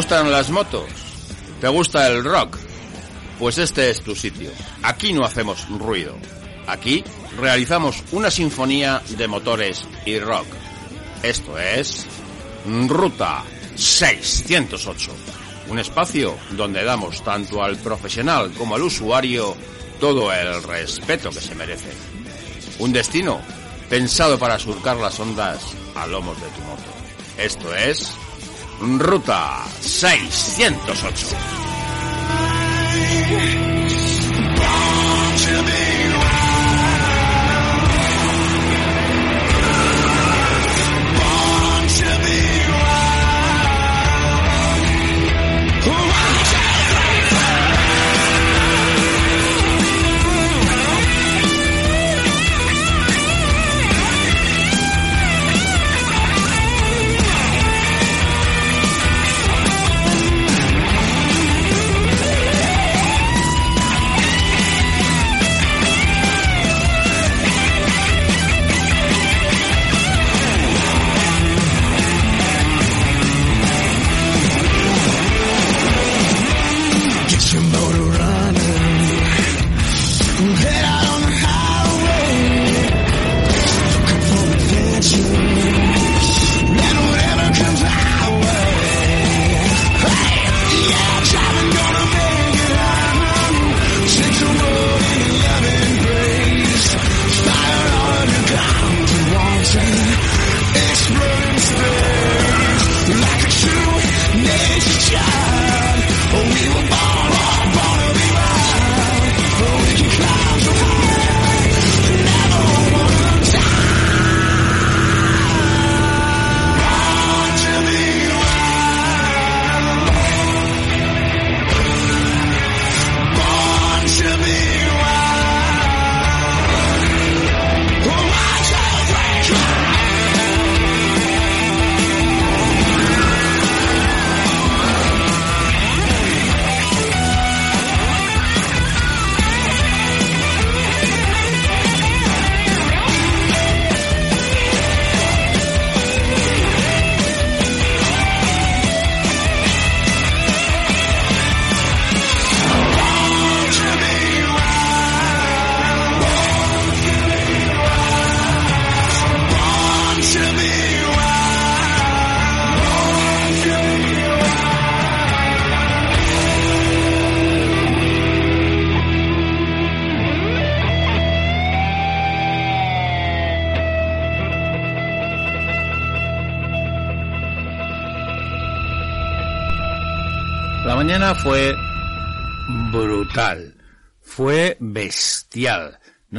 gustan las motos? ¿Te gusta el rock? Pues este es tu sitio. Aquí no hacemos ruido. Aquí realizamos una sinfonía de motores y rock. Esto es Ruta 608. Un espacio donde damos tanto al profesional como al usuario todo el respeto que se merece. Un destino pensado para surcar las ondas a lomos de tu moto. Esto es Ruta 608.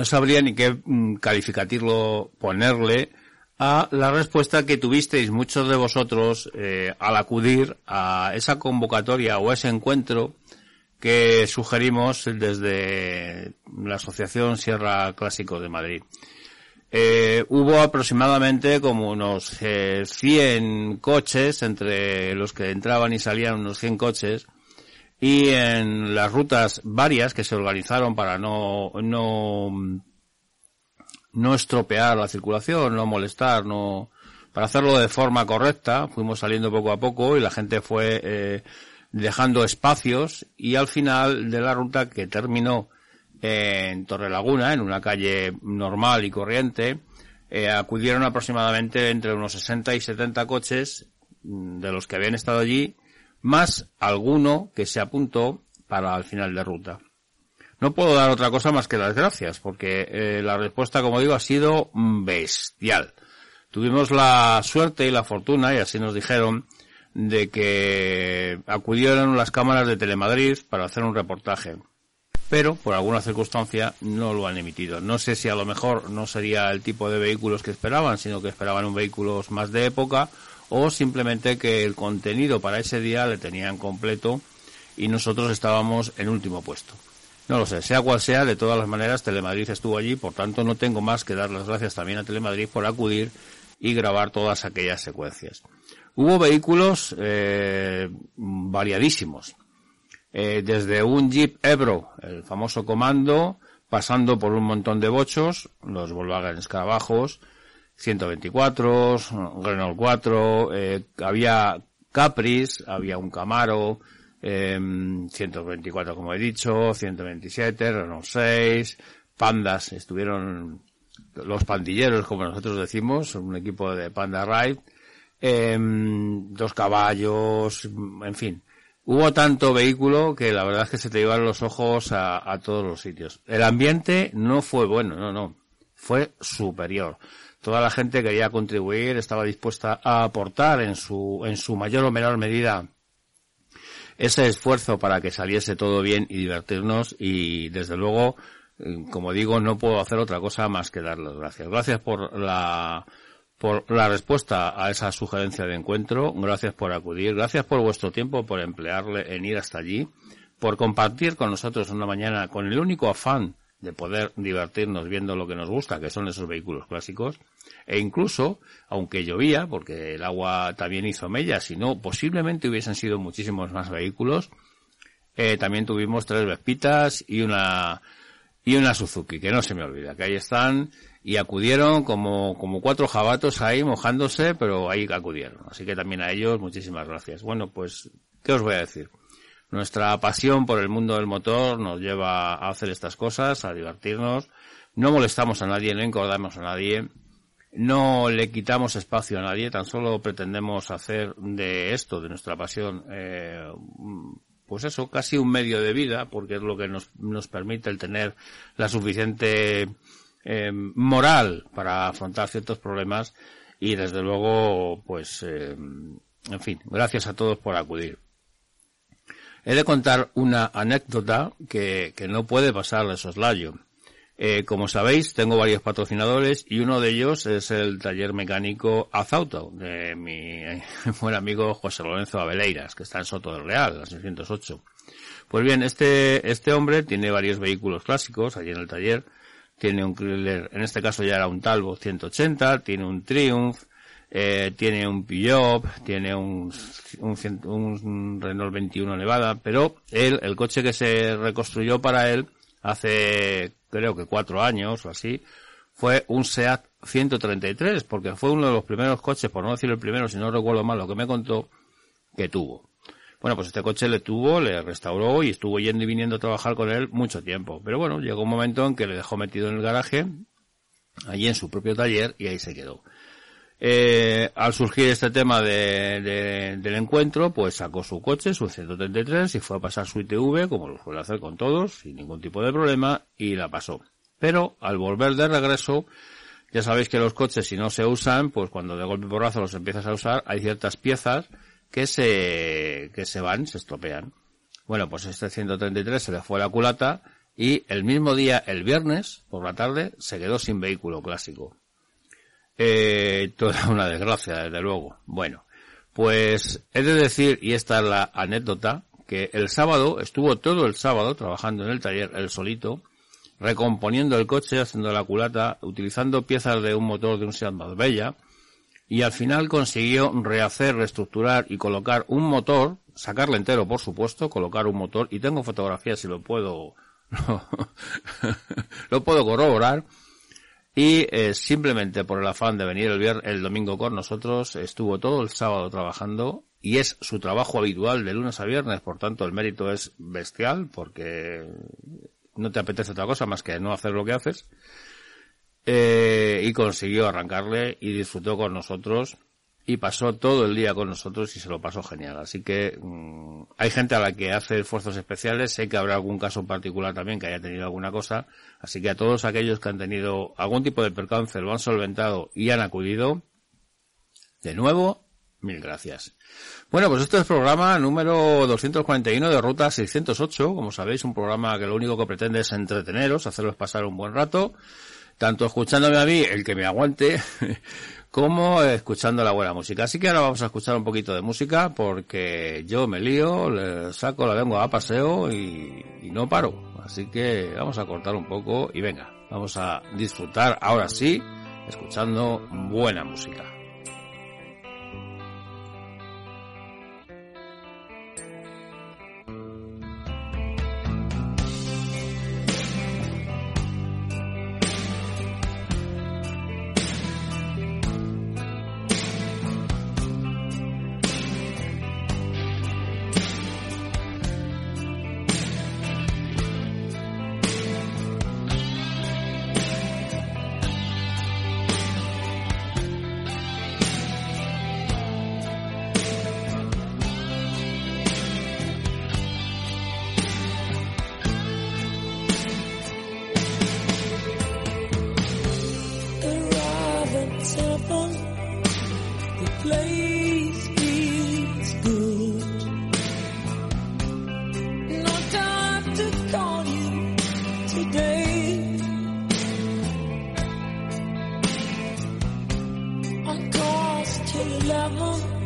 No sabría ni qué mm, calificativo ponerle a la respuesta que tuvisteis muchos de vosotros eh, al acudir a esa convocatoria o ese encuentro que sugerimos desde la Asociación Sierra Clásico de Madrid. Eh, hubo aproximadamente como unos 100 eh, coches, entre los que entraban y salían unos 100 coches, y en las rutas varias que se organizaron para no, no, no estropear la circulación, no molestar, no, para hacerlo de forma correcta, fuimos saliendo poco a poco y la gente fue eh, dejando espacios y al final de la ruta que terminó en Torrelaguna, en una calle normal y corriente, eh, acudieron aproximadamente entre unos 60 y 70 coches mm, de los que habían estado allí más alguno que se apuntó para el final de ruta. No puedo dar otra cosa más que las gracias, porque eh, la respuesta, como digo, ha sido bestial. Tuvimos la suerte y la fortuna, y así nos dijeron, de que acudieron las cámaras de Telemadrid para hacer un reportaje. Pero, por alguna circunstancia, no lo han emitido. No sé si a lo mejor no sería el tipo de vehículos que esperaban, sino que esperaban un vehículos más de época, o simplemente que el contenido para ese día le tenían completo y nosotros estábamos en último puesto. No lo sé, sea cual sea, de todas las maneras Telemadrid estuvo allí, por tanto no tengo más que dar las gracias también a Telemadrid por acudir y grabar todas aquellas secuencias. Hubo vehículos eh, variadísimos, eh, desde un Jeep Ebro, el famoso comando, pasando por un montón de bochos, los Volkswagen Escarabajos, 124, Renault 4, eh, había Capris, había un Camaro, eh, 124 como he dicho, 127, Renault 6, Pandas, estuvieron los pandilleros, como nosotros decimos, un equipo de Panda Ride, eh, dos caballos, en fin. Hubo tanto vehículo que la verdad es que se te llevaron los ojos a todos los sitios. El ambiente no fue bueno, no, no. Fue superior. Toda la gente quería contribuir, estaba dispuesta a aportar en su, en su mayor o menor medida ese esfuerzo para que saliese todo bien y divertirnos. Y desde luego, eh, como digo, no puedo hacer otra cosa más que dar las gracias. Gracias por la por la respuesta a esa sugerencia de encuentro, gracias por acudir, gracias por vuestro tiempo, por emplearle en ir hasta allí, por compartir con nosotros una mañana con el único afán de poder divertirnos viendo lo que nos gusta, que son esos vehículos clásicos, e incluso, aunque llovía, porque el agua también hizo mella, si no, posiblemente hubiesen sido muchísimos más vehículos, eh, también tuvimos tres Vespitas y una, y una Suzuki, que no se me olvida, que ahí están, y acudieron como, como cuatro jabatos ahí mojándose, pero ahí acudieron. Así que también a ellos muchísimas gracias. Bueno, pues, ¿qué os voy a decir? Nuestra pasión por el mundo del motor nos lleva a hacer estas cosas, a divertirnos. No molestamos a nadie, no encordamos a nadie, no le quitamos espacio a nadie, tan solo pretendemos hacer de esto, de nuestra pasión, eh, pues eso, casi un medio de vida, porque es lo que nos, nos permite el tener la suficiente eh, moral para afrontar ciertos problemas y desde luego, pues, eh, en fin, gracias a todos por acudir. He de contar una anécdota que, que no puede pasar de soslayo. Eh, como sabéis, tengo varios patrocinadores y uno de ellos es el taller mecánico Azauto de mi buen amigo José Lorenzo Abeleiras, que está en Soto del Real, la 608. Pues bien, este, este hombre tiene varios vehículos clásicos allí en el taller tiene un Chrysler, en este caso ya era un Talbot 180, tiene un Triumph, eh, tiene un Peugeot, tiene un, un, Renault 21 Nevada, pero él, el coche que se reconstruyó para él hace creo que cuatro años o así, fue un SEAT 133, porque fue uno de los primeros coches, por no decir el primero, si no recuerdo mal lo que me contó, que tuvo. Bueno, pues este coche le tuvo, le restauró y estuvo yendo y viniendo a trabajar con él mucho tiempo. Pero bueno, llegó un momento en que le dejó metido en el garaje, allí en su propio taller, y ahí se quedó. Eh, al surgir este tema de, del encuentro, pues sacó su coche, su 133, y fue a pasar su ITV, como lo suele hacer con todos, sin ningún tipo de problema, y la pasó. Pero al volver de regreso, ya sabéis que los coches si no se usan, pues cuando de golpe porrazo los empiezas a usar, hay ciertas piezas que se, que se van, se estropean. Bueno, pues este 133 se le fue la culata y el mismo día, el viernes, por la tarde, se quedó sin vehículo clásico. Eh, toda una desgracia, desde luego. Bueno, pues he de decir, y esta es la anécdota, que el sábado, estuvo todo el sábado trabajando en el taller, el solito, recomponiendo el coche, haciendo la culata, utilizando piezas de un motor de un Seat Marbella, y al final consiguió rehacer, reestructurar y colocar un motor, sacarle entero por supuesto, colocar un motor y tengo fotografías si lo puedo lo, puedo corroborar y eh, simplemente por el afán de venir el, el domingo con nosotros estuvo todo el sábado trabajando y es su trabajo habitual de lunes a viernes, por tanto el mérito es bestial porque no te apetece otra cosa más que no hacer lo que haces. Eh, y consiguió arrancarle y disfrutó con nosotros y pasó todo el día con nosotros y se lo pasó genial. Así que mm, hay gente a la que hace esfuerzos especiales, sé que habrá algún caso particular también que haya tenido alguna cosa, así que a todos aquellos que han tenido algún tipo de percance, lo han solventado y han acudido, de nuevo, mil gracias. Bueno, pues este es programa número 241 de Ruta 608, como sabéis, un programa que lo único que pretende es entreteneros, hacerlos pasar un buen rato, tanto escuchándome a mí, el que me aguante, como escuchando la buena música. Así que ahora vamos a escuchar un poquito de música porque yo me lío, le saco la lengua a paseo y, y no paro. Así que vamos a cortar un poco y venga, vamos a disfrutar ahora sí, escuchando buena música. love them.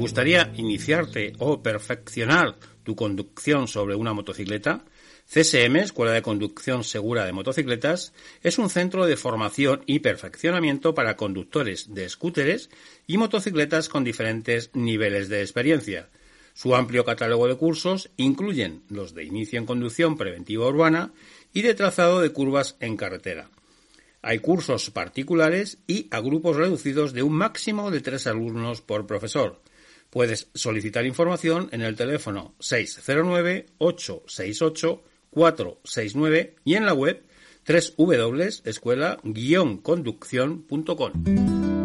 Gustaría iniciarte o perfeccionar tu conducción sobre una motocicleta? CSM, Escuela de Conducción Segura de Motocicletas, es un centro de formación y perfeccionamiento para conductores de scooteres y motocicletas con diferentes niveles de experiencia. Su amplio catálogo de cursos incluyen los de inicio en conducción preventiva urbana y de trazado de curvas en carretera. Hay cursos particulares y a grupos reducidos de un máximo de tres alumnos por profesor. Puedes solicitar información en el teléfono 609-868-469 y en la web www.escuela-conducción.com.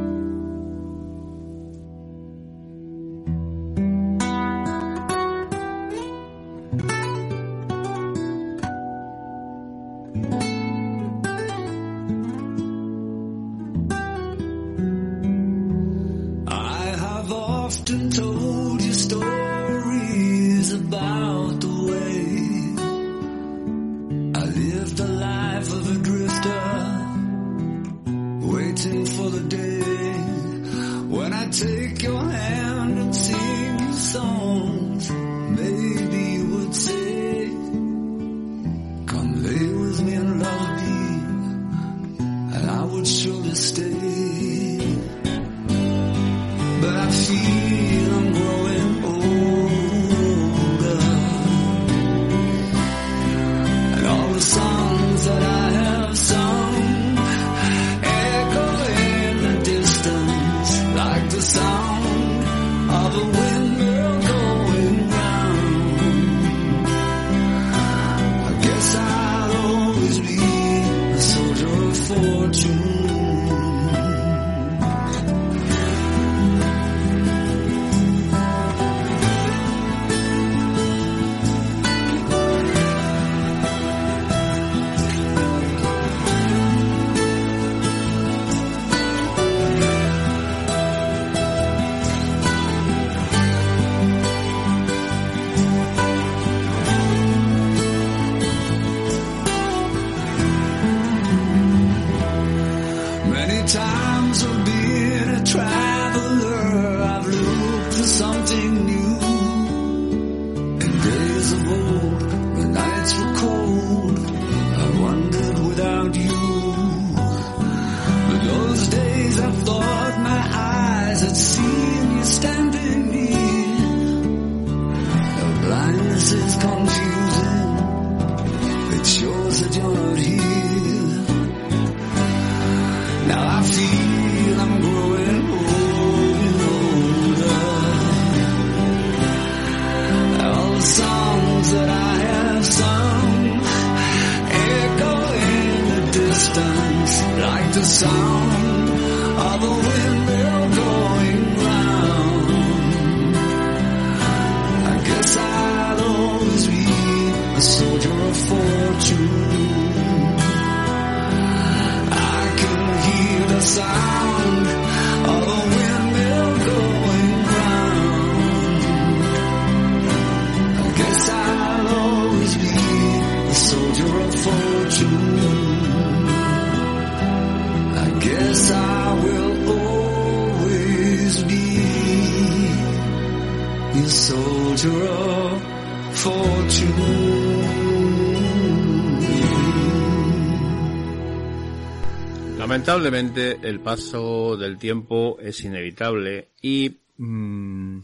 Lamentablemente el paso del tiempo es inevitable y mm,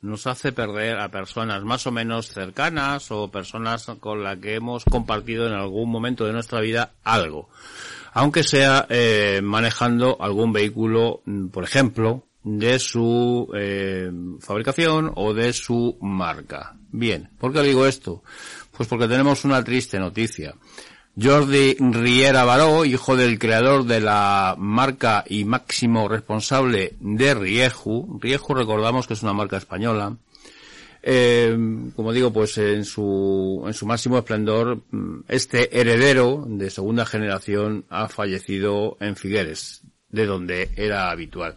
nos hace perder a personas más o menos cercanas o personas con las que hemos compartido en algún momento de nuestra vida algo. Aunque sea eh, manejando algún vehículo, mm, por ejemplo, de su eh, fabricación o de su marca. Bien, ¿por qué digo esto? Pues porque tenemos una triste noticia. Jordi Riera Baró, hijo del creador de la marca y máximo responsable de Rieju, Rieju recordamos que es una marca española, eh, como digo, pues en su, en su máximo esplendor, este heredero de segunda generación ha fallecido en Figueres, de donde era habitual.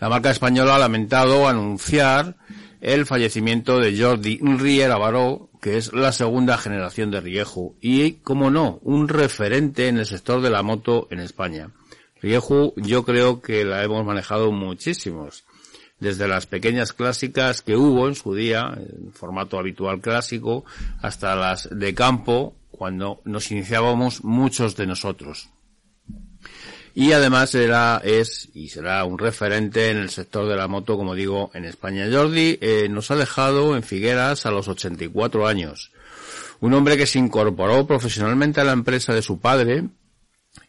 La marca española ha lamentado anunciar el fallecimiento de Jordi Riera Baró, que es la segunda generación de Rieju y, como no, un referente en el sector de la moto en España. Rieju yo creo que la hemos manejado muchísimos, desde las pequeñas clásicas que hubo en su día, en formato habitual clásico, hasta las de campo, cuando nos iniciábamos muchos de nosotros. Y además era, es y será un referente en el sector de la moto, como digo, en España. Jordi eh, nos ha dejado en Figueras a los 84 años. Un hombre que se incorporó profesionalmente a la empresa de su padre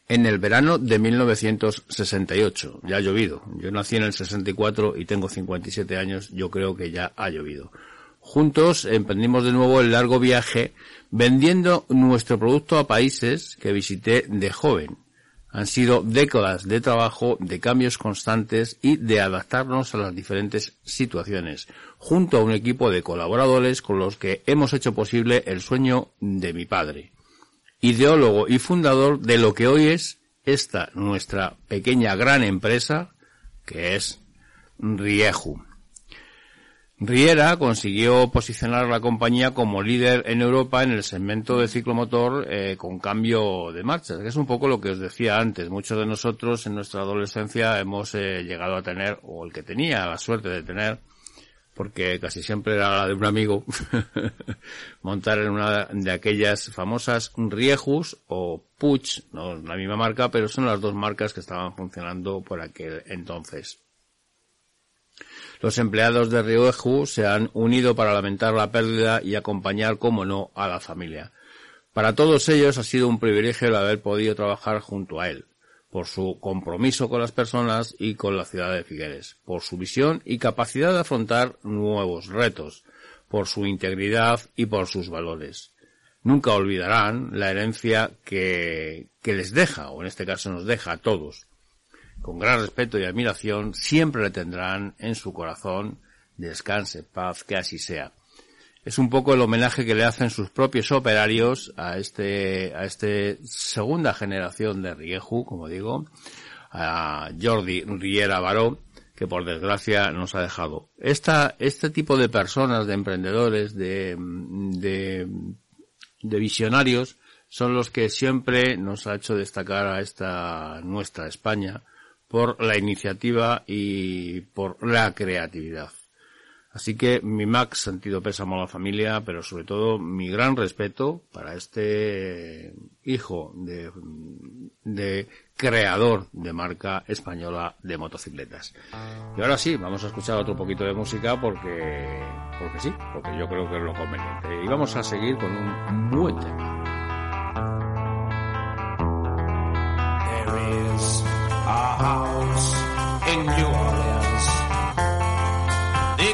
en el verano de 1968. Ya ha llovido. Yo nací en el 64 y tengo 57 años. Yo creo que ya ha llovido. Juntos emprendimos de nuevo el largo viaje vendiendo nuestro producto a países que visité de joven han sido décadas de trabajo, de cambios constantes y de adaptarnos a las diferentes situaciones, junto a un equipo de colaboradores con los que hemos hecho posible el sueño de mi padre, ideólogo y fundador de lo que hoy es esta nuestra pequeña gran empresa, que es Rieju. Riera consiguió posicionar la compañía como líder en Europa en el segmento de ciclomotor eh, con cambio de marchas, que es un poco lo que os decía antes. Muchos de nosotros en nuestra adolescencia hemos eh, llegado a tener, o el que tenía la suerte de tener, porque casi siempre era la de un amigo, montar en una de aquellas famosas Riejus o Puch, no es la misma marca, pero son las dos marcas que estaban funcionando por aquel entonces. Los empleados de Rioju se han unido para lamentar la pérdida y acompañar, como no, a la familia. Para todos ellos ha sido un privilegio el haber podido trabajar junto a él, por su compromiso con las personas y con la ciudad de Figueres, por su visión y capacidad de afrontar nuevos retos, por su integridad y por sus valores. Nunca olvidarán la herencia que, que les deja, o en este caso nos deja a todos, con gran respeto y admiración, siempre le tendrán en su corazón. Descanse, paz, que así sea. Es un poco el homenaje que le hacen sus propios operarios a este, a este segunda generación de Rieju, como digo, a Jordi Riera Baró, que por desgracia nos ha dejado. Esta, este tipo de personas, de emprendedores, de, de, de visionarios, son los que siempre nos ha hecho destacar a esta nuestra España, por la iniciativa y por la creatividad. Así que mi max sentido pésamo a la familia, pero sobre todo mi gran respeto para este hijo de, de creador de marca española de motocicletas. Y ahora sí, vamos a escuchar otro poquito de música porque, porque sí, porque yo creo que es lo conveniente. Y vamos a seguir con un buen tema. House in New Orleans. They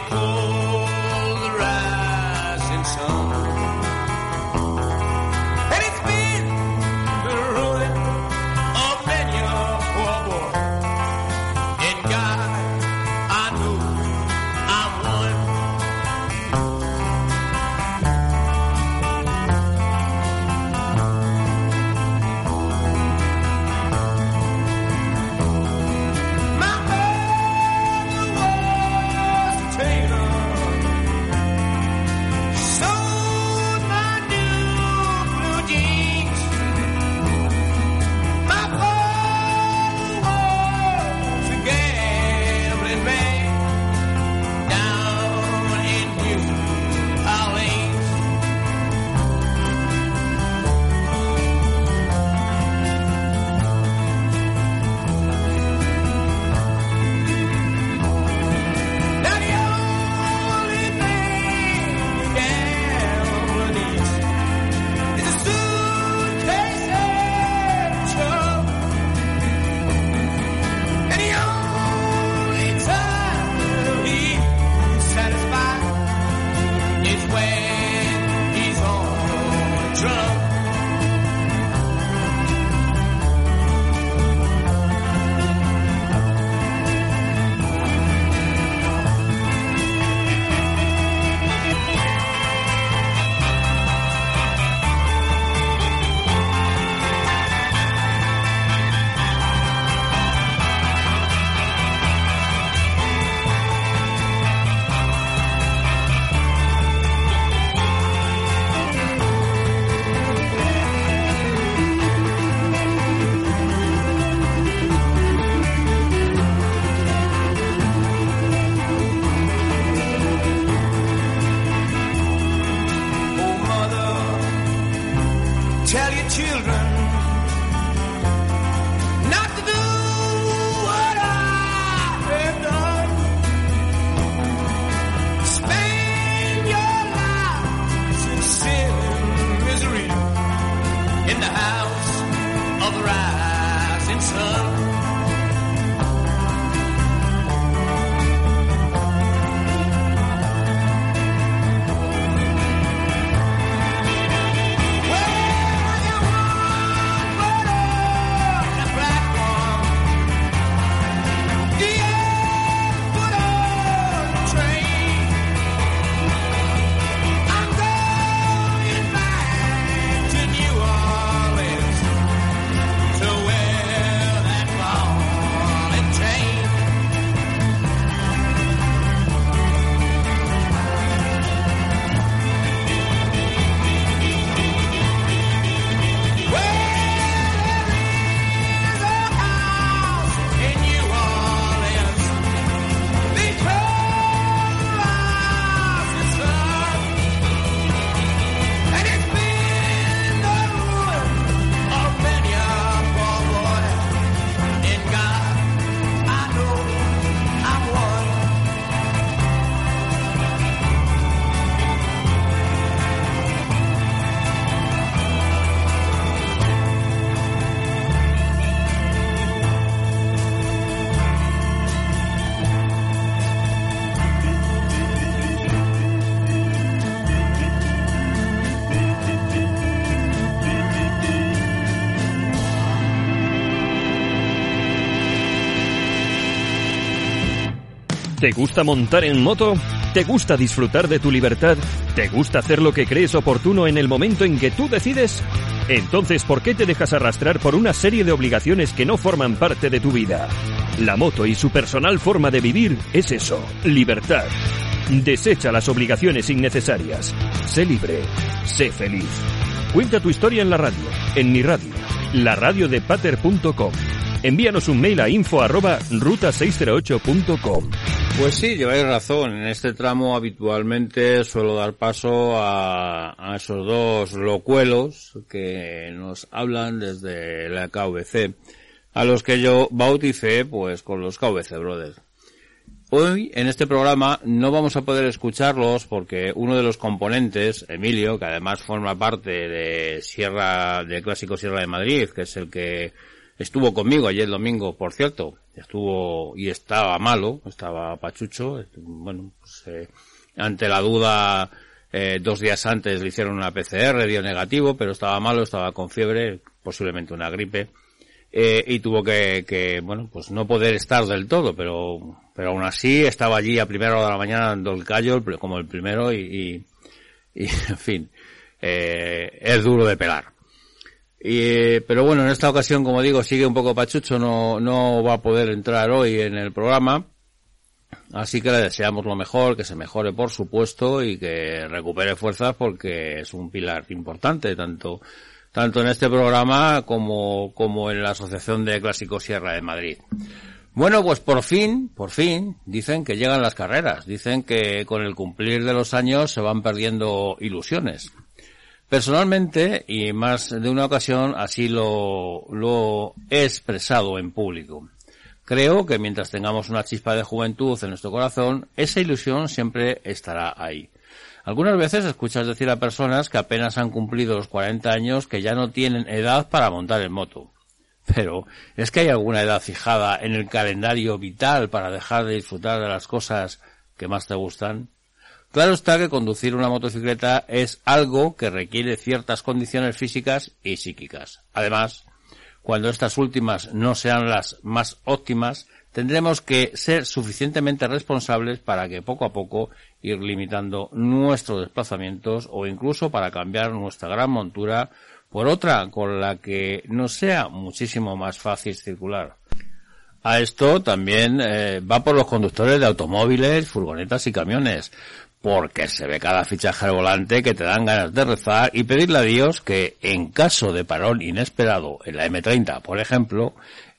¿Te gusta montar en moto? ¿Te gusta disfrutar de tu libertad? ¿Te gusta hacer lo que crees oportuno en el momento en que tú decides? Entonces, ¿por qué te dejas arrastrar por una serie de obligaciones que no forman parte de tu vida? La moto y su personal forma de vivir es eso, libertad. Desecha las obligaciones innecesarias. Sé libre. Sé feliz. Cuenta tu historia en la radio, en mi radio, la radio de pater.com. Envíanos un mail a info arroba ruta608.com. Pues sí, lleváis razón. En este tramo habitualmente suelo dar paso a, a esos dos locuelos que nos hablan desde la KVC, a los que yo bauticé pues con los KVC Brothers. Hoy en este programa no vamos a poder escucharlos porque uno de los componentes, Emilio, que además forma parte de Sierra, de Clásico Sierra de Madrid, que es el que estuvo conmigo ayer domingo, por cierto, estuvo y estaba malo, estaba pachucho, bueno, pues, eh, ante la duda, eh, dos días antes le hicieron una PCR, dio negativo, pero estaba malo, estaba con fiebre, posiblemente una gripe, eh, y tuvo que, que, bueno, pues no poder estar del todo, pero, pero aún así estaba allí a primera hora de la mañana dando el callo, como el primero, y, y, y en fin, eh, es duro de pelar. Y, pero bueno, en esta ocasión, como digo, sigue un poco pachucho, no, no va a poder entrar hoy en el programa. Así que le deseamos lo mejor, que se mejore por supuesto y que recupere fuerzas porque es un pilar importante tanto, tanto en este programa como, como en la Asociación de Clásicos Sierra de Madrid. Bueno, pues por fin, por fin, dicen que llegan las carreras. Dicen que con el cumplir de los años se van perdiendo ilusiones. Personalmente, y más de una ocasión, así lo, lo he expresado en público. Creo que mientras tengamos una chispa de juventud en nuestro corazón, esa ilusión siempre estará ahí. Algunas veces escuchas decir a personas que apenas han cumplido los 40 años que ya no tienen edad para montar en moto. Pero, ¿es que hay alguna edad fijada en el calendario vital para dejar de disfrutar de las cosas que más te gustan? Claro está que conducir una motocicleta es algo que requiere ciertas condiciones físicas y psíquicas. Además, cuando estas últimas no sean las más óptimas, tendremos que ser suficientemente responsables para que poco a poco ir limitando nuestros desplazamientos o incluso para cambiar nuestra gran montura por otra con la que nos sea muchísimo más fácil circular. A esto también eh, va por los conductores de automóviles, furgonetas y camiones, porque se ve cada fichaje volante que te dan ganas de rezar y pedirle a Dios que en caso de parón inesperado en la M30, por ejemplo,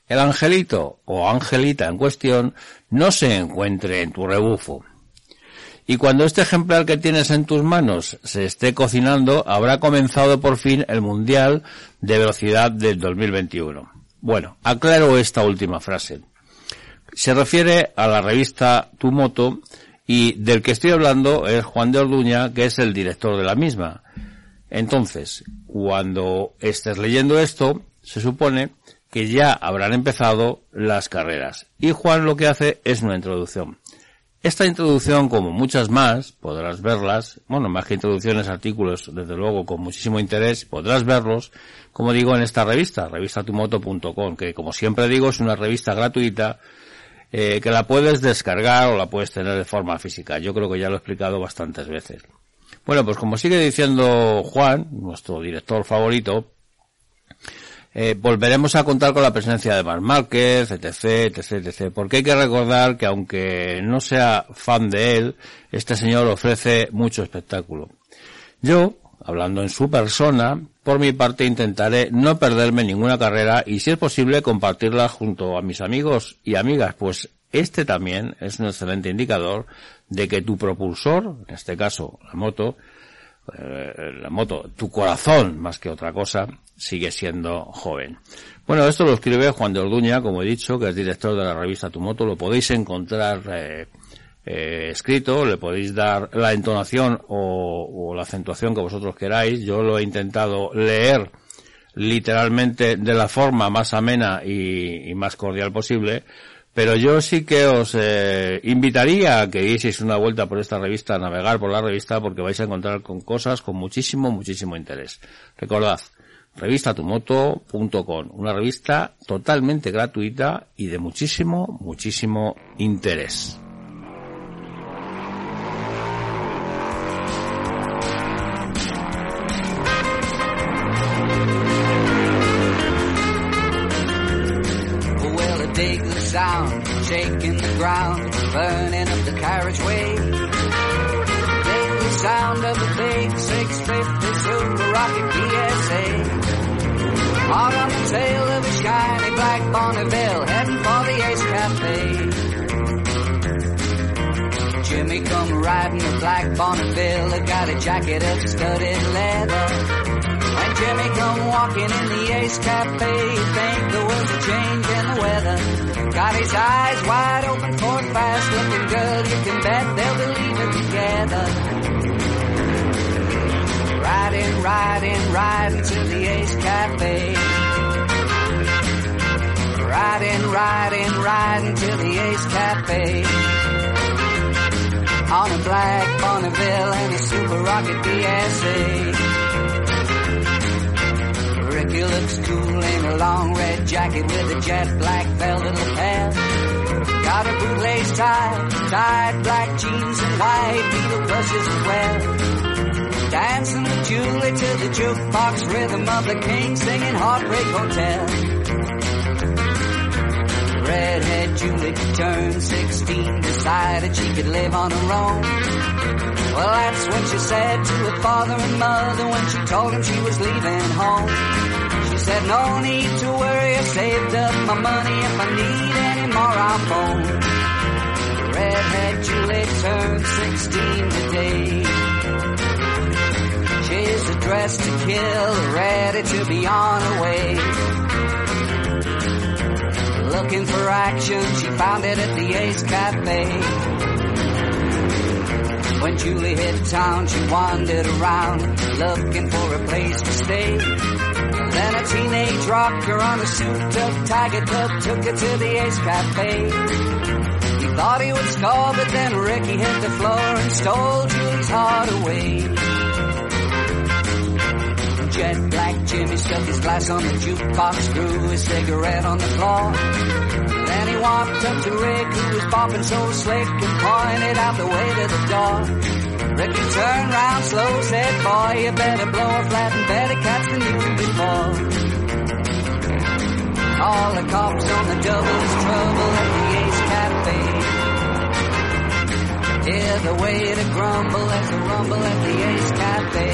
el angelito o angelita en cuestión no se encuentre en tu rebufo. Y cuando este ejemplar que tienes en tus manos se esté cocinando, habrá comenzado por fin el Mundial de Velocidad del 2021. Bueno, aclaro esta última frase. Se refiere a la revista Tu Moto, y del que estoy hablando es Juan de Orduña, que es el director de la misma. Entonces, cuando estés leyendo esto, se supone que ya habrán empezado las carreras. Y Juan lo que hace es una introducción. Esta introducción, como muchas más, podrás verlas, bueno, más que introducciones, artículos, desde luego, con muchísimo interés, podrás verlos, como digo, en esta revista, revistatumoto.com, que como siempre digo, es una revista gratuita eh, que la puedes descargar o la puedes tener de forma física. Yo creo que ya lo he explicado bastantes veces. Bueno, pues como sigue diciendo Juan, nuestro director favorito, eh, volveremos a contar con la presencia de Mar Márquez, etc, etc, etc. Porque hay que recordar que aunque no sea fan de él, este señor ofrece mucho espectáculo. Yo, hablando en su persona, por mi parte intentaré no perderme ninguna carrera y si es posible compartirla junto a mis amigos y amigas, pues este también es un excelente indicador de que tu propulsor, en este caso la moto, eh, la moto, tu corazón más que otra cosa, sigue siendo joven. Bueno, esto lo escribe Juan de Orduña, como he dicho, que es director de la revista Tu Moto, lo podéis encontrar eh, eh, escrito, le podéis dar la entonación o, la acentuación que vosotros queráis. Yo lo he intentado leer literalmente de la forma más amena y, y más cordial posible, pero yo sí que os eh, invitaría a que dieseis una vuelta por esta revista, a navegar por la revista, porque vais a encontrar con cosas con muchísimo, muchísimo interés. Recordad, revistatumoto.com, una revista totalmente gratuita y de muchísimo, muchísimo interés. Sound, shaking the ground, burning up the carriageway. Daily sound of the big 650 Super Rocket PSA. Hot on the tail of a shiny black Bonneville, heading for the Ace Cafe. Jimmy come riding a black Bonneville, got a jacket of studded leather. Jimmy come walking in the Ace Cafe, think the world's a change in the weather. Got his eyes wide open for a fast looking girl, you can bet they'll be leaving together. Riding, riding, riding to the Ace Cafe. Riding, riding, riding to the Ace Cafe. On a black Bonneville and a Super Rocket DSA. Ricky looks cool in a long red jacket with a jet black velvet lapel. Got a bootlace tie, tied black jeans and white beetle brushes as well. Dancing with Julie to the jukebox rhythm of the king singing Heartbreak Hotel. Redhead Julie turned 16, decided she could live on her own. Well, that's what she said to her father and mother when she told them she was leaving home. Said, no need to worry, I saved up my money. If I need any more, I'll phone. Redhead Julie turned 16 today. She's dressed to kill, ready to be on her way. Looking for action, she found it at the Ace Cafe. When Julie hit town, she wandered around, looking for a place to stay. Then a teenage rocker on a suit-up tiger cub took her to the Ace Cafe. He thought he would score, but then Ricky hit the floor and stole Julie's heart away. Jet black Jimmy stuck his glass on the jukebox, threw his cigarette on the floor. Then he walked up to Rick, who was bopping so slick, and pointed out the way to the door. Ricky turned round slow, said, boy, you better blow a flat and better catch than you could before. All the cops on the double is trouble at the Ace Cafe. Hear the way to grumble at the rumble at the Ace Cafe.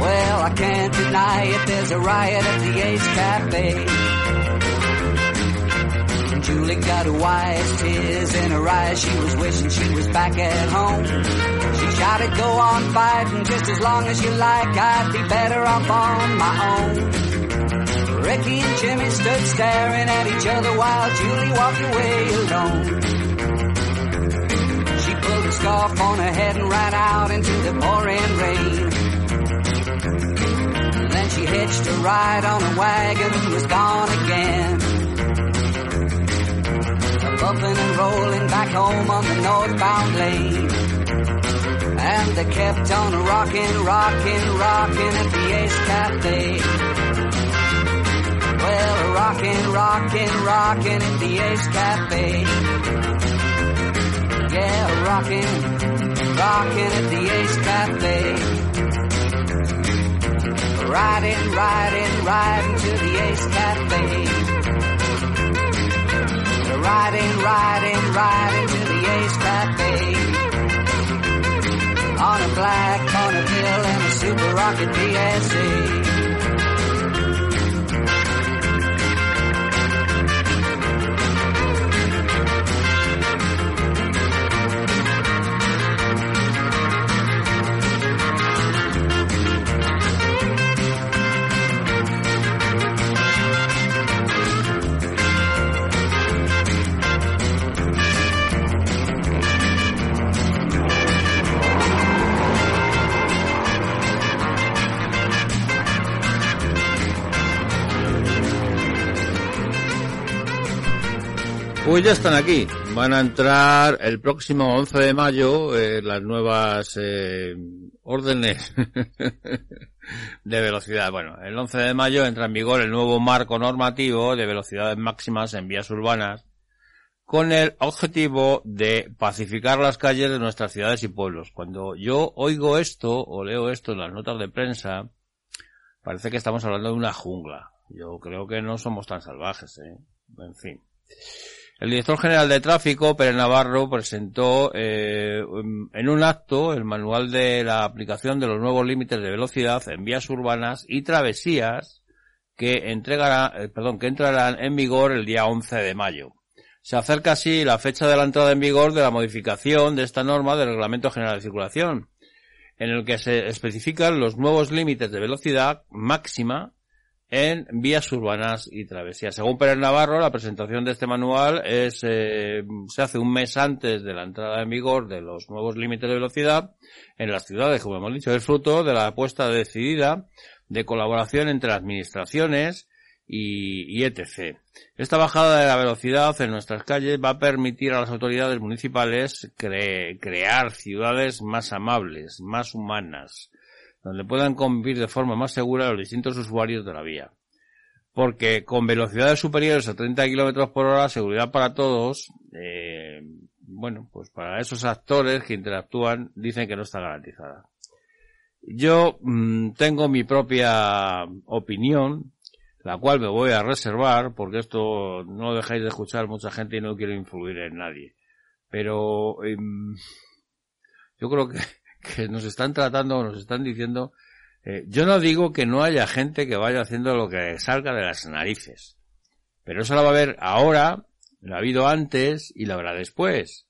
Well, I can't deny it, there's a riot at the Ace Cafe. Julie got a wise tears in her eyes, she was wishing she was back at home. She shouted, go on fighting just as long as you like, I'd be better off on my own. Ricky and Jimmy stood staring at each other while Julie walked away alone. She pulled a scarf on her head and ran out into the pouring rain. Then she hitched a ride on a wagon and was gone again. Bumping and rolling back home on the northbound lane. And they kept on rocking, rocking, rocking at the Ace Cafe. Well, rocking, rocking, rocking at the Ace Cafe. Yeah, rocking, rocking at the Ace Cafe. Riding, riding, riding to the Ace Cafe. Riding, riding, riding to the Ace Cafe. On a black Bonneville and a Super Rocket PSA. Pues ya están aquí. Van a entrar el próximo 11 de mayo eh, las nuevas eh, órdenes de velocidad. Bueno, el 11 de mayo entra en vigor el nuevo marco normativo de velocidades máximas en vías urbanas con el objetivo de pacificar las calles de nuestras ciudades y pueblos. Cuando yo oigo esto o leo esto en las notas de prensa, parece que estamos hablando de una jungla. Yo creo que no somos tan salvajes, ¿eh? En fin. El director general de tráfico, Pérez Navarro, presentó eh, en un acto el manual de la aplicación de los nuevos límites de velocidad en vías urbanas y travesías que entregará, eh, perdón, que entrarán en vigor el día 11 de mayo. Se acerca así la fecha de la entrada en vigor de la modificación de esta norma del Reglamento General de Circulación, en el que se especifican los nuevos límites de velocidad máxima en vías urbanas y travesías. Según Pérez Navarro, la presentación de este manual es, eh, se hace un mes antes de la entrada en vigor de los nuevos límites de velocidad en las ciudades, como hemos dicho, es fruto de la apuesta decidida de colaboración entre administraciones y, etc. Esta bajada de la velocidad en nuestras calles va a permitir a las autoridades municipales cre- crear ciudades más amables, más humanas, donde puedan convivir de forma más segura los distintos usuarios de la vía. Porque con velocidades superiores a 30 kilómetros por hora, seguridad para todos, eh, bueno, pues para esos actores que interactúan dicen que no está garantizada. Yo mm, tengo mi propia opinión, la cual me voy a reservar, porque esto no dejáis de escuchar mucha gente y no quiero influir en nadie. Pero em, yo creo que, que nos están tratando, nos están diciendo, eh, yo no digo que no haya gente que vaya haciendo lo que salga de las narices, pero eso la va a haber ahora, la ha habido antes y la habrá después,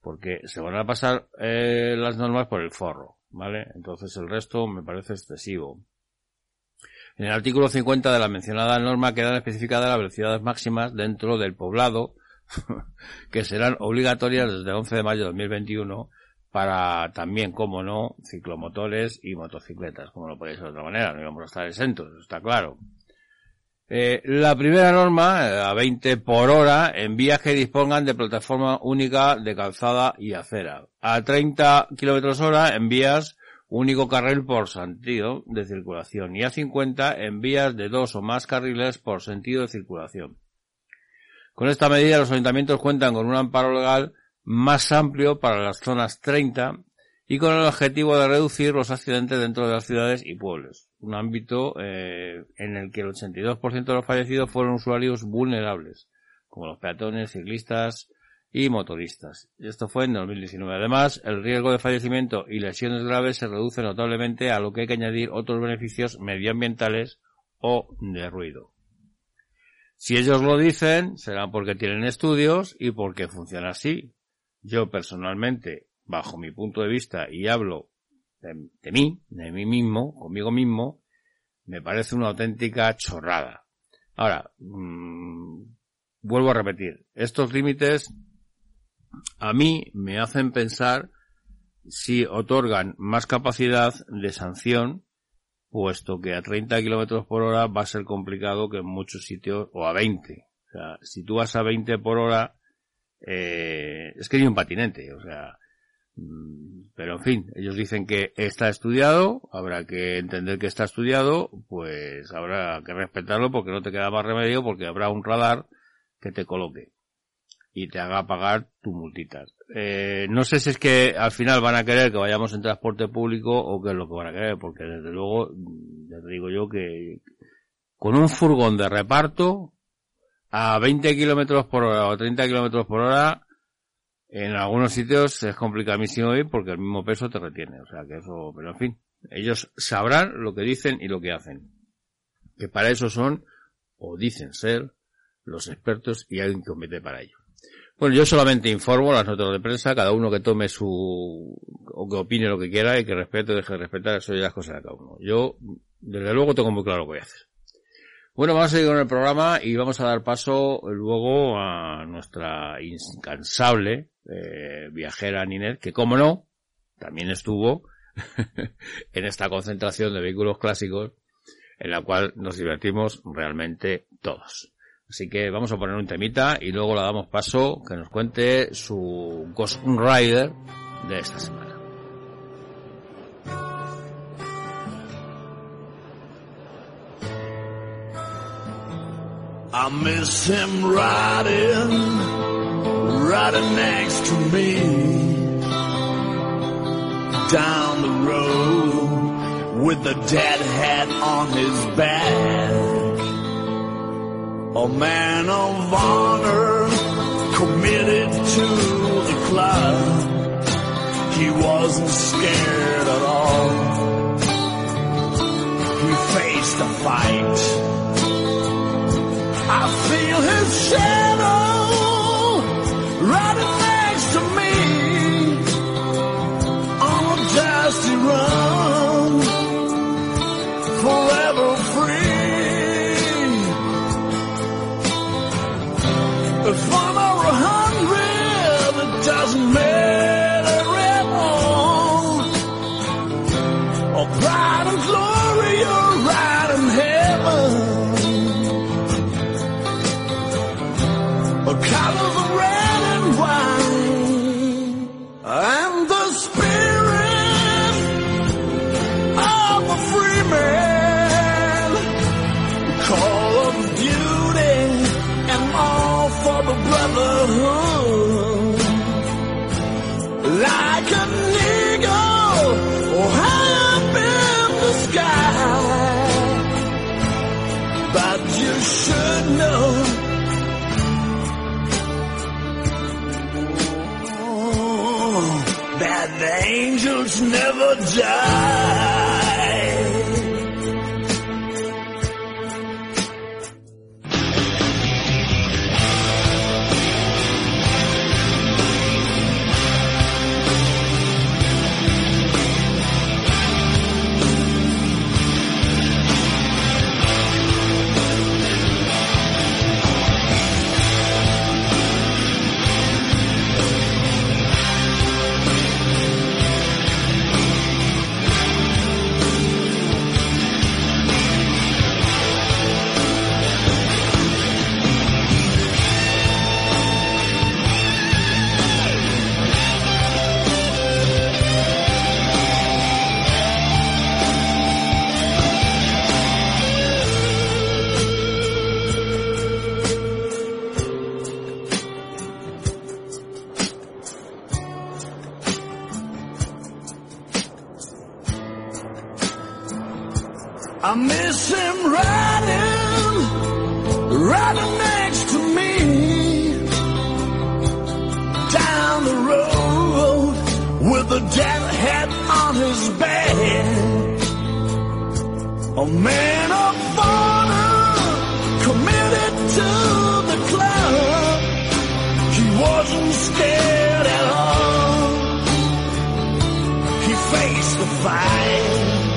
porque se van a pasar eh, las normas por el forro, ¿vale? Entonces el resto me parece excesivo. En el artículo 50 de la mencionada norma quedan especificadas las velocidades máximas dentro del poblado, que serán obligatorias desde el 11 de mayo de 2021 para también, como no, ciclomotores y motocicletas, como no podéis de otra manera, no íbamos a estar exentos, está claro. Eh, la primera norma, eh, a 20 por hora, en vías que dispongan de plataforma única de calzada y acera. A 30 kilómetros hora, en vías único carril por sentido de circulación. Y a 50 en vías de dos o más carriles por sentido de circulación. Con esta medida, los ayuntamientos cuentan con un amparo legal más amplio para las zonas 30 y con el objetivo de reducir los accidentes dentro de las ciudades y pueblos. Un ámbito eh, en el que el 82% de los fallecidos fueron usuarios vulnerables, como los peatones, ciclistas y motoristas. Esto fue en 2019. Además, el riesgo de fallecimiento y lesiones graves se reduce notablemente a lo que hay que añadir otros beneficios medioambientales o de ruido. Si ellos lo dicen, será porque tienen estudios y porque funciona así. Yo personalmente, bajo mi punto de vista, y hablo de, mí, de mí mismo, conmigo mismo, me parece una auténtica chorrada. Ahora, mmm, vuelvo a repetir, estos límites a mí me hacen pensar si otorgan más capacidad de sanción, puesto que a 30 kilómetros por hora va a ser complicado que en muchos sitios, o a 20. O sea, si tú vas a 20 por hora, eh, es que hay un patinete, o sea, mm, pero en fin, ellos dicen que está estudiado, habrá que entender que está estudiado, pues habrá que respetarlo porque no te queda más remedio porque habrá un radar que te coloque y te haga pagar tu multitas. Eh, no sé si es que al final van a querer que vayamos en transporte público o qué es lo que van a querer, porque desde luego, ya te digo yo que con un furgón de reparto a 20 kilómetros por hora o 30 kilómetros por hora, en algunos sitios es complicadísimo ir porque el mismo peso te retiene. O sea que eso, pero en fin, ellos sabrán lo que dicen y lo que hacen. Que para eso son, o dicen ser, los expertos y alguien que compete para ello. Bueno, yo solamente informo las notas de prensa, cada uno que tome su, o que opine lo que quiera y que respete deje de respetar, eso ya las cosas de cada uno. Yo, desde luego, tengo muy claro lo que voy a hacer. Bueno, vamos a seguir con el programa y vamos a dar paso luego a nuestra incansable eh, viajera Ninet, que como no, también estuvo en esta concentración de vehículos clásicos en la cual nos divertimos realmente todos. Así que vamos a poner un temita y luego le damos paso que nos cuente su Ghost Rider de esta semana. I miss him riding, riding next to me down the road with the dead hat on his back. a man of honor, committed to the club. He wasn't scared at all. He faced a fight. I feel his shadow never die. divine.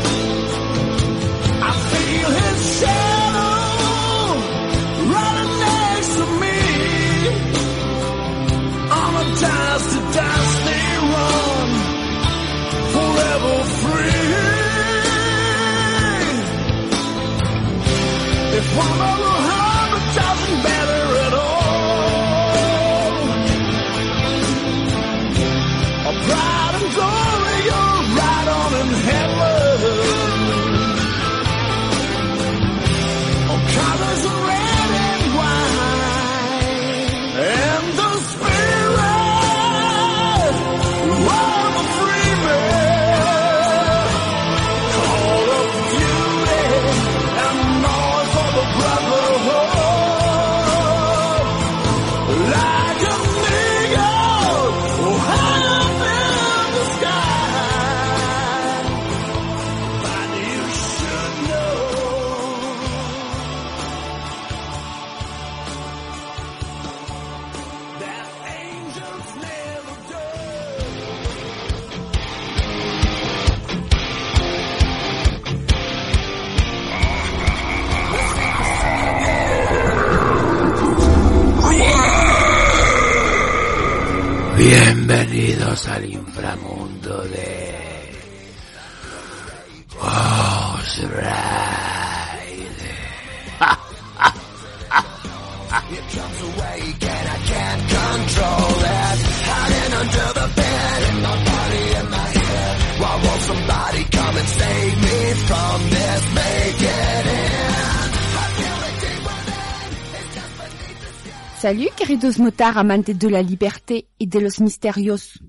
Salut queridos motards amantes de la liberté y de los misterios.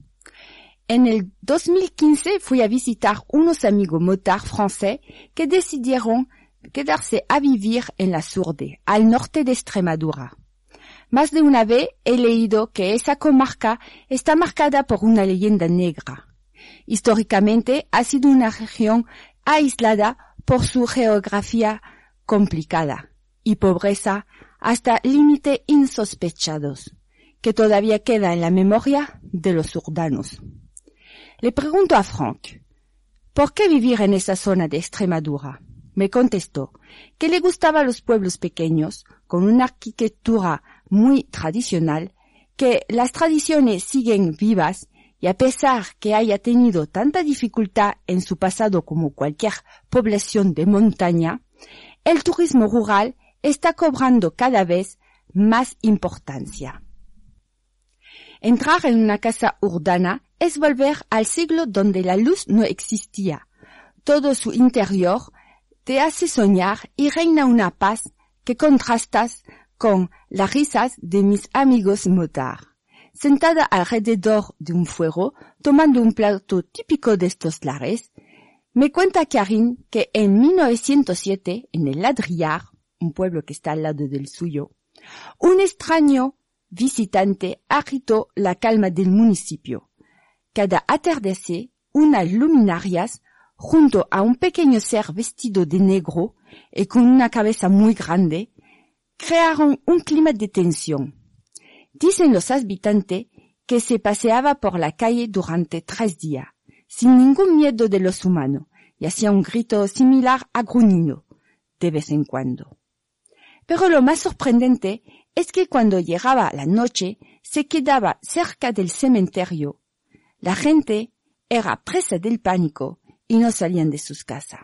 En el 2015 fui a visitar unos amigos motards français que decidieron quedarse a vivir en la Surde, al norte de Extremadura. Más de una vez he leído que esa comarca está marcada por una leyenda negra. Históricamente ha sido una región aislada por su geografía complicada y pobreza hasta límites insospechados, que todavía queda en la memoria de los urdanos. Le pregunto a Frank, ¿por qué vivir en esa zona de Extremadura? Me contestó que le gustaban los pueblos pequeños, con una arquitectura muy tradicional, que las tradiciones siguen vivas y a pesar que haya tenido tanta dificultad en su pasado como cualquier población de montaña, el turismo rural está cobrando cada vez más importancia. Entrar en una casa urbana es volver al siglo donde la luz no existía. Todo su interior te hace soñar y reina una paz que contrastas con las risas de mis amigos motar. Sentada alrededor de un fuego, tomando un plato típico de estos lares, me cuenta Karin que en 1907, en el Ladrillar, un pueblo que está al lado del suyo, un extraño visitante agitó la calma del municipio. Cada atardecer, unas luminarias, junto a un pequeño ser vestido de negro y con una cabeza muy grande, crearon un clima de tensión. Dicen los habitantes que se paseaba por la calle durante tres días, sin ningún miedo de los humanos, y hacía un grito similar a gruñido, de vez en cuando. Pero lo más sorprendente es que cuando llegaba la noche se quedaba cerca del cementerio. La gente era presa del pánico y no salían de sus casas.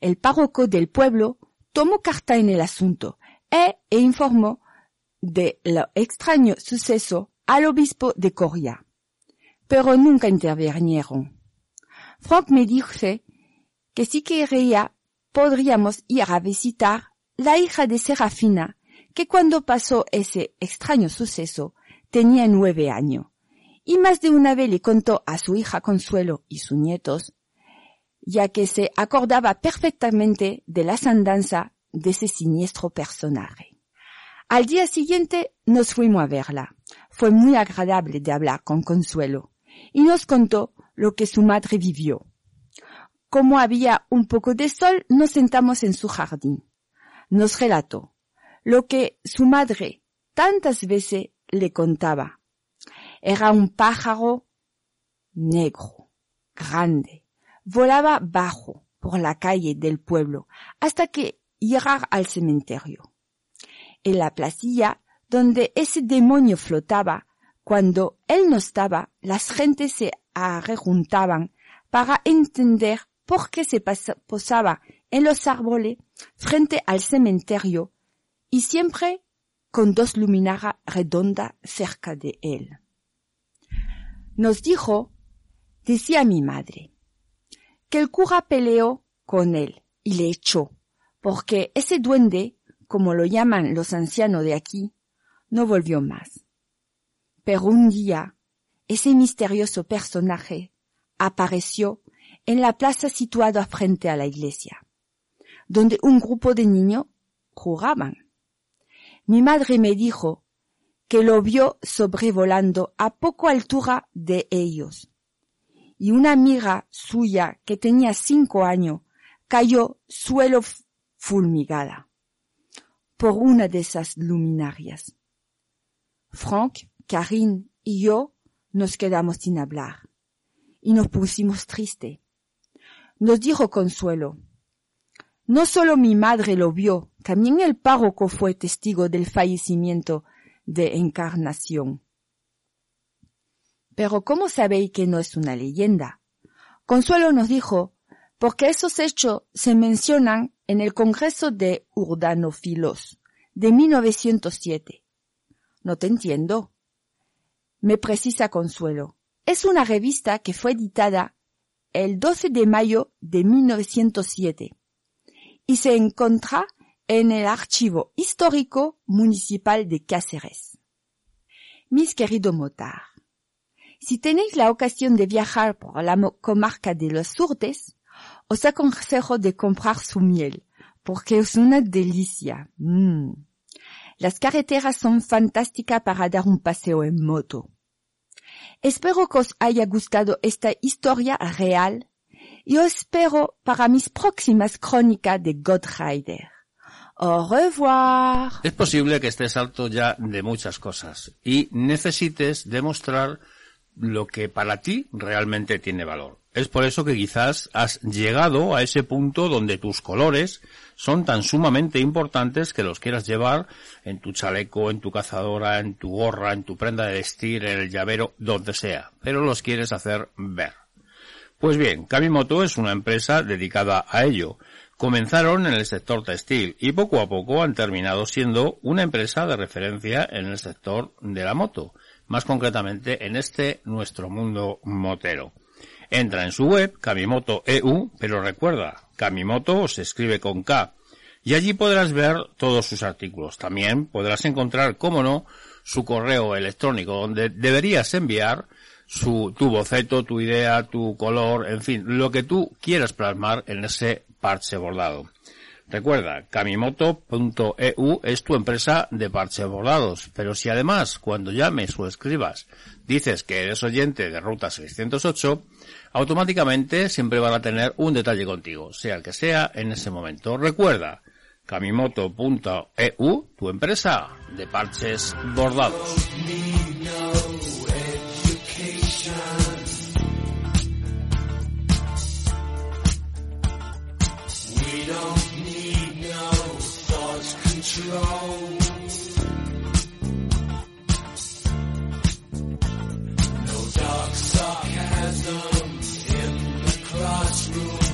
El párroco del pueblo tomó carta en el asunto e, e informó de lo extraño suceso al obispo de Coria. Pero nunca intervinieron. Frank me dice que si quería podríamos ir a visitar la hija de Serafina, que cuando pasó ese extraño suceso tenía nueve años, y más de una vez le contó a su hija Consuelo y sus nietos, ya que se acordaba perfectamente de las andanzas de ese siniestro personaje. Al día siguiente nos fuimos a verla. Fue muy agradable de hablar con Consuelo y nos contó lo que su madre vivió. Como había un poco de sol, nos sentamos en su jardín. Nos relató lo que su madre tantas veces le contaba. Era un pájaro negro, grande, volaba bajo por la calle del pueblo hasta que llegar al cementerio. En la placilla donde ese demonio flotaba, cuando él no estaba, las gentes se arrejuntaban para entender por qué se posaba en los árboles frente al cementerio y siempre con dos luminarias redondas cerca de él. Nos dijo, decía mi madre, que el cura peleó con él y le echó, porque ese duende, como lo llaman los ancianos de aquí, no volvió más. Pero un día, ese misterioso personaje apareció en la plaza situada frente a la iglesia, donde un grupo de niños jugaban. Mi madre me dijo que lo vio sobrevolando a poco altura de ellos. Y una amiga suya que tenía cinco años cayó suelo fulmigada por una de esas luminarias. Frank, Karin y yo nos quedamos sin hablar y nos pusimos tristes. Nos dijo Consuelo, no solo mi madre lo vio, también el párroco fue testigo del fallecimiento de Encarnación. Pero ¿cómo sabéis que no es una leyenda? Consuelo nos dijo, porque esos hechos se mencionan en el Congreso de Urdanófilos de 1907. No te entiendo. Me precisa Consuelo. Es una revista que fue editada el 12 de mayo de 1907 y se encuentra en el Archivo Histórico Municipal de Cáceres. Mis queridos motar, si tenéis la ocasión de viajar por la comarca de los Surtes, os aconsejo de comprar su miel, porque es una delicia. Mm. Las carreteras son fantásticas para dar un paseo en moto. Espero que os haya gustado esta historia real y os espero para mis próximas crónicas de God. Au revoir. Es posible que estés harto ya de muchas cosas y necesites demostrar lo que para ti realmente tiene valor. Es por eso que quizás has llegado a ese punto donde tus colores son tan sumamente importantes que los quieras llevar en tu chaleco, en tu cazadora, en tu gorra, en tu prenda de vestir, en el llavero, donde sea, pero los quieres hacer ver. Pues bien, Kamimoto es una empresa dedicada a ello. Comenzaron en el sector textil y poco a poco han terminado siendo una empresa de referencia en el sector de la moto, más concretamente en este nuestro mundo motero. Entra en su web, Kamimoto EU, pero recuerda, Kamimoto se escribe con K, y allí podrás ver todos sus artículos. También podrás encontrar, como no, su correo electrónico, donde deberías enviar su, tu boceto, tu idea, tu color, en fin, lo que tú quieras plasmar en ese parche bordado. Recuerda, kamimoto.eu es tu empresa de parches bordados, pero si además cuando llames o escribas dices que eres oyente de Ruta 608, automáticamente siempre van a tener un detalle contigo, sea el que sea en ese momento. Recuerda, kamimoto.eu, tu empresa de parches bordados. Guru.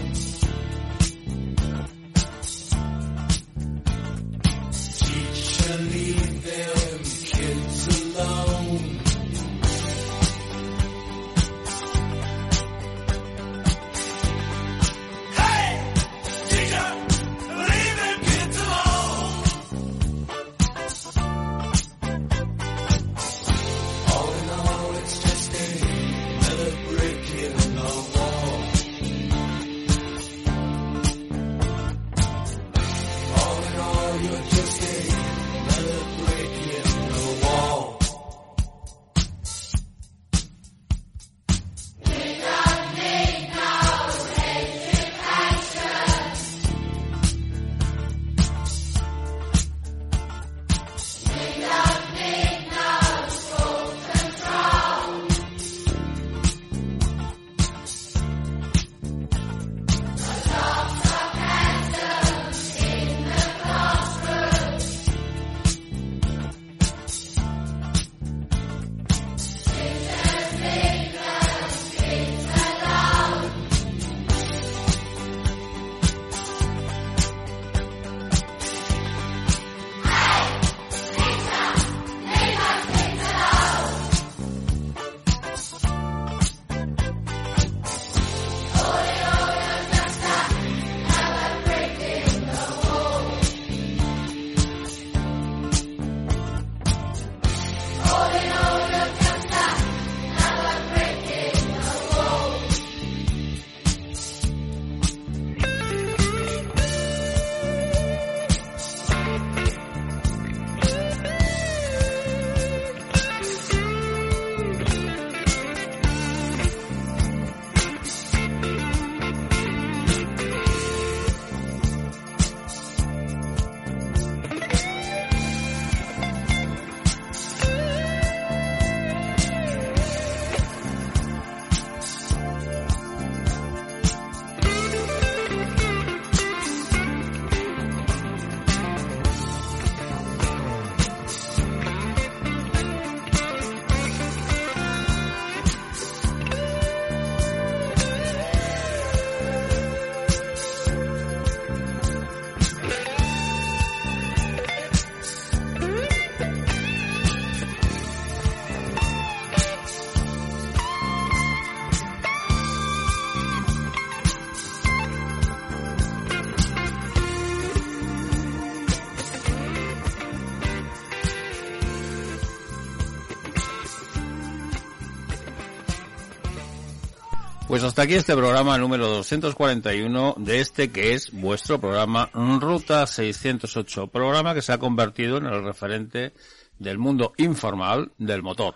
Pues hasta aquí este programa número 241 de este que es vuestro programa Ruta 608, programa que se ha convertido en el referente del mundo informal del motor.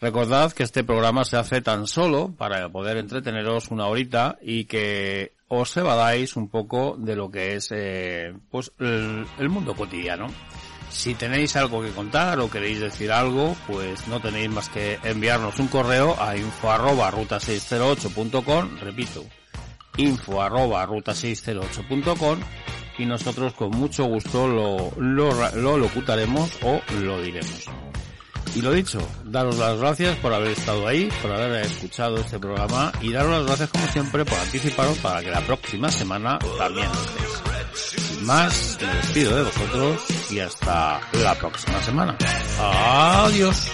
Recordad que este programa se hace tan solo para poder entreteneros una horita y que os evadáis un poco de lo que es eh, pues el, el mundo cotidiano. Si tenéis algo que contar o queréis decir algo, pues no tenéis más que enviarnos un correo a info arroba ruta608.com, repito, info arroba ruta608.com y nosotros con mucho gusto lo, lo, lo locutaremos o lo diremos. Y lo dicho, daros las gracias por haber estado ahí, por haber escuchado este programa y daros las gracias como siempre por anticiparos para que la próxima semana también estéis. Sin más, me despido de vosotros y hasta la próxima semana. Adiós.